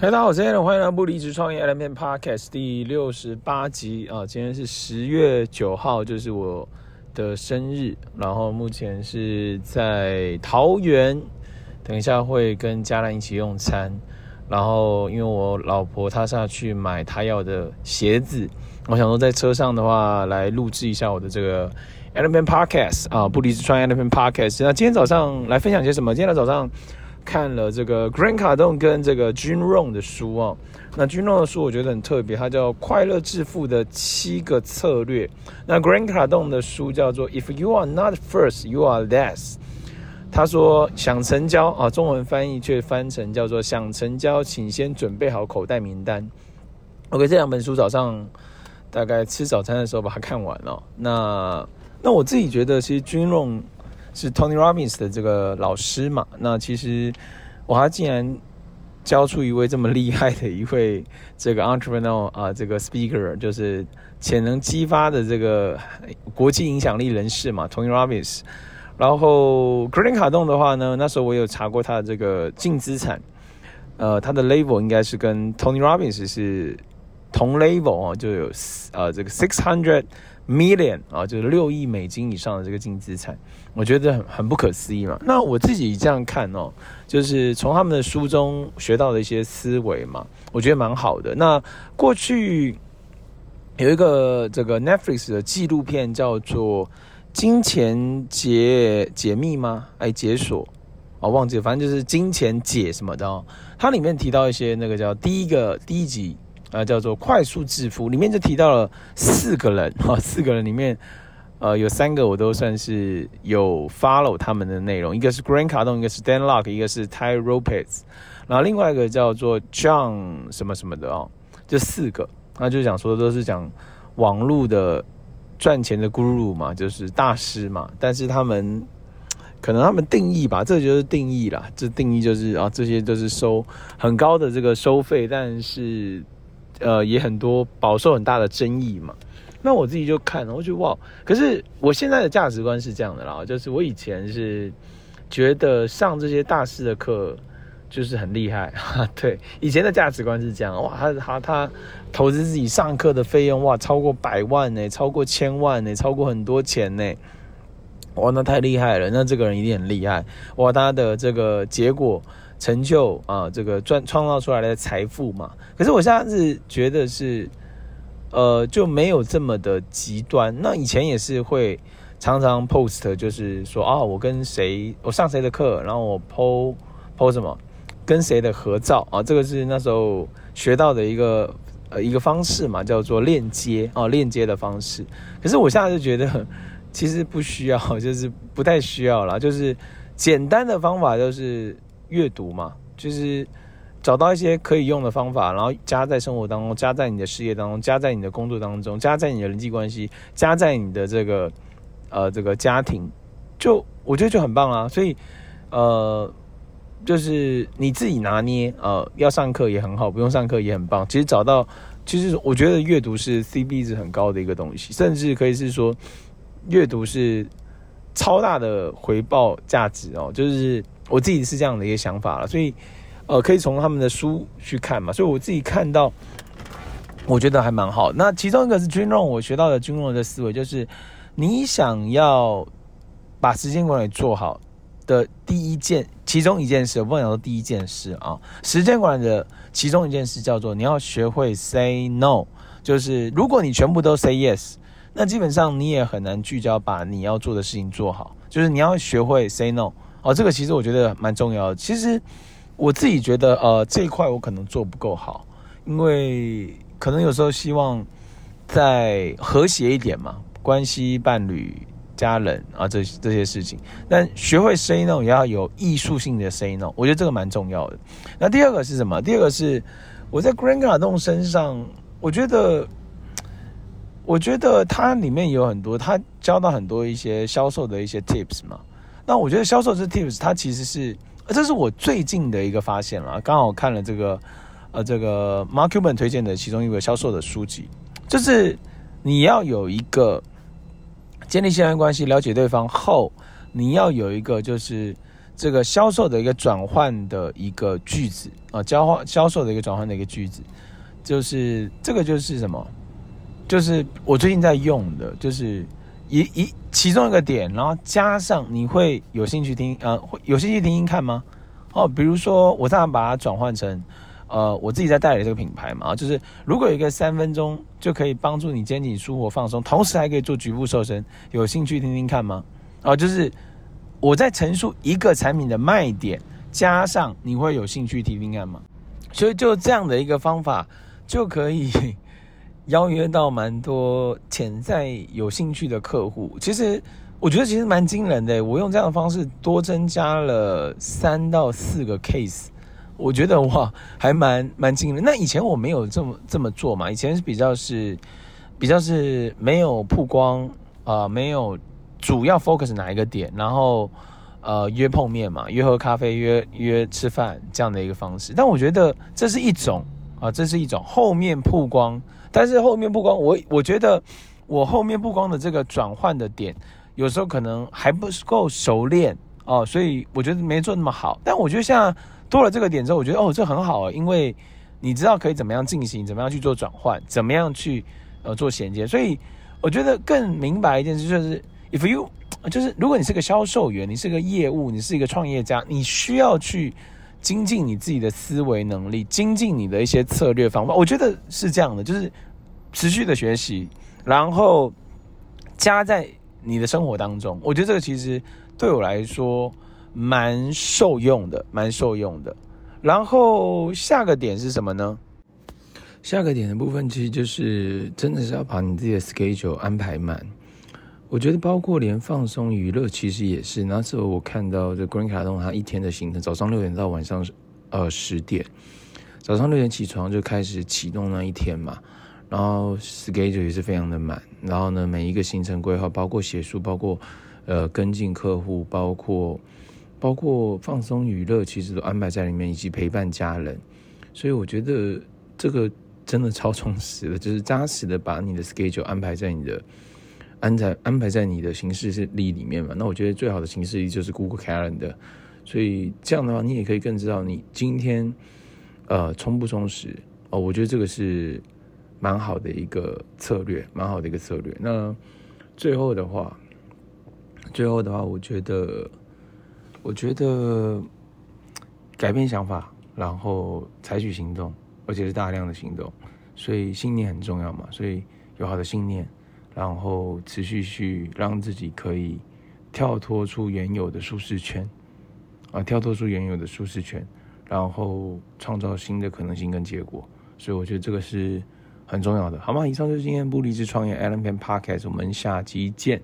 大家好，我是 Allen，欢迎来到不离职创业 Element Podcast 第六十八集啊！今天是十月九号，就是我的生日。然后目前是在桃园，等一下会跟家人一起用餐。然后因为我老婆她下去买她要的鞋子，我想说在车上的话来录制一下我的这个 Element Podcast 啊，不离职创业 Element Podcast。那今天早上来分享些什么？今天早上。看了这个 Grant Cardone 跟这个 Jim Rohn 的书哦，那 Jim Rohn 的书我觉得很特别，它叫《快乐致富的七个策略》。那 Grant Cardone 的书叫做《If You Are Not First, You Are Last》。他说想成交啊，中文翻译却翻成叫做想成交，请先准备好口袋名单。OK，这两本书早上大概吃早餐的时候把它看完了。那那我自己觉得，其实 Jim Rohn 是 Tony Robbins 的这个老师嘛？那其实我还竟然教出一位这么厉害的一位这个 entrepreneur 啊，这个 speaker 就是潜能激发的这个国际影响力人士嘛，Tony Robbins。然后 Grant Cardone 的话呢，那时候我有查过他的这个净资产，呃，他的 level 应该是跟 Tony Robbins 是同 level 哦，就有呃这个 six hundred。million 啊，就是六亿美金以上的这个净资产，我觉得很很不可思议嘛。那我自己这样看哦，就是从他们的书中学到的一些思维嘛，我觉得蛮好的。那过去有一个这个 Netflix 的纪录片叫做《金钱解解密》吗？哎，解锁哦，忘记了，反正就是金钱解什么的哦。它里面提到一些那个叫第一个第一集。啊，叫做快速致富，里面就提到了四个人哈，四个人里面，呃，有三个我都算是有 follow 他们的内容，一个是 Grant Cardone，一个是 Dan Lok，一个是 Tai Lopez，然后另外一个叫做 John 什么什么的哦，这四个，那就讲说都是讲网络的赚钱的 guru 嘛，就是大师嘛，但是他们可能他们定义吧，这就是定义啦，这定义就是啊，这些都是收很高的这个收费，但是。呃，也很多饱受很大的争议嘛。那我自己就看了，我觉得哇，可是我现在的价值观是这样的啦，就是我以前是觉得上这些大师的课就是很厉害，对，以前的价值观是这样，哇，他他他投资自己上课的费用哇，超过百万呢，超过千万呢，超过很多钱呢，哇，那太厉害了，那这个人一定很厉害，哇，他的这个结果。成就啊，这个赚创造出来的财富嘛。可是我现在是觉得是，呃，就没有这么的极端。那以前也是会常常 post，就是说啊，我跟谁，我上谁的课，然后我 po po 什么，跟谁的合照啊。这个是那时候学到的一个呃一个方式嘛，叫做链接啊，链接的方式。可是我现在就觉得 其实不需要，就是不太需要啦，就是简单的方法就是。阅读嘛，就是找到一些可以用的方法，然后加在生活当中，加在你的事业当中，加在你的工作当中，加在你的人际关系，加在你的这个呃这个家庭，就我觉得就很棒啦。所以呃，就是你自己拿捏，呃，要上课也很好，不用上课也很棒。其实找到，其实我觉得阅读是 C B 值很高的一个东西，甚至可以是说阅读是超大的回报价值哦，就是。我自己是这样的一个想法了，所以，呃，可以从他们的书去看嘛。所以我自己看到，我觉得还蛮好。那其中一个是 Jim Rohn，我学到的 Jim Rohn 的思维就是，你想要把时间管理做好的第一件，其中一件事，我不能讲说第一件事啊，时间管理的其中一件事叫做你要学会 say no，就是如果你全部都 say yes，那基本上你也很难聚焦把你要做的事情做好，就是你要学会 say no。哦，这个其实我觉得蛮重要的。其实我自己觉得，呃，这一块我可能做不够好，因为可能有时候希望再和谐一点嘛，关系、伴侣、家人啊，这这些事情。但学会 say no 也要有艺术性的 say no，我觉得这个蛮重要的。那第二个是什么？第二个是我在 Grant Cardone 身上，我觉得，我觉得它里面有很多，他教到很多一些销售的一些 tips 嘛。那我觉得销售这 tips，它其实是，这是我最近的一个发现了。刚好看了这个，呃，这个 Mark Cuban 推荐的其中一个销售的书籍，就是你要有一个建立信任关系、了解对方后，你要有一个就是这个销售的一个转换的一个句子啊，交换销售的一个转换的一个句子，就是这个就是什么？就是我最近在用的，就是一一其中一个点，然后加上你会有兴趣听，呃，会有兴趣听听看吗？哦，比如说我这样把它转换成，呃，我自己在代理这个品牌嘛，就是如果有一个三分钟就可以帮助你肩颈舒活放松，同时还可以做局部瘦身，有兴趣听听看吗？哦，就是。我在陈述一个产品的卖点，加上你会有兴趣听听看吗？所以就这样的一个方法，就可以邀约到蛮多潜在有兴趣的客户。其实我觉得其实蛮惊人的，我用这样的方式多增加了三到四个 case，我觉得哇，还蛮蛮惊人。那以前我没有这么这么做嘛，以前是比较是比较是没有曝光啊、没有。主要 focus 哪一个点，然后呃约碰面嘛，约喝咖啡，约约吃饭这样的一个方式。但我觉得这是一种啊，这是一种后面曝光。但是后面曝光，我我觉得我后面曝光的这个转换的点，有时候可能还不够熟练哦，所以我觉得没做那么好。但我觉得现在多了这个点之后，我觉得哦这很好，因为你知道可以怎么样进行，怎么样去做转换，怎么样去呃做衔接。所以我觉得更明白一件事就是。If you 就是如果你是个销售员，你是个业务，你是一个创业家，你需要去精进你自己的思维能力，精进你的一些策略方法。我觉得是这样的，就是持续的学习，然后加在你的生活当中。我觉得这个其实对我来说蛮受用的，蛮受用的。然后下个点是什么呢？下个点的部分其实就是真的是要把你自己的 schedule 安排满。我觉得包括连放松娱乐，其实也是。那时候我看到这 Green 卡通他一天的行程，早上六点到晚上呃十点，早上六点起床就开始启动那一天嘛。然后 schedule 也是非常的满。然后呢，每一个行程规划，包括写书，包括呃跟进客户，包括包括放松娱乐，其实都安排在里面，以及陪伴家人。所以我觉得这个真的超充实的，就是扎实的把你的 schedule 安排在你的。安在安排在你的行事历里面嘛？那我觉得最好的行事历就是 Google Calendar，所以这样的话，你也可以更知道你今天呃充不充实哦。我觉得这个是蛮好的一个策略，蛮好的一个策略。那最后的话，最后的话，我觉得我觉得改变想法，然后采取行动，而且是大量的行动。所以信念很重要嘛，所以有好的信念。然后持续去让自己可以跳脱出原有的舒适圈，啊，跳脱出原有的舒适圈，然后创造新的可能性跟结果。所以我觉得这个是很重要的，好吗？以上就是今天不离职创业 Allen Pen Podcast，我们下期见。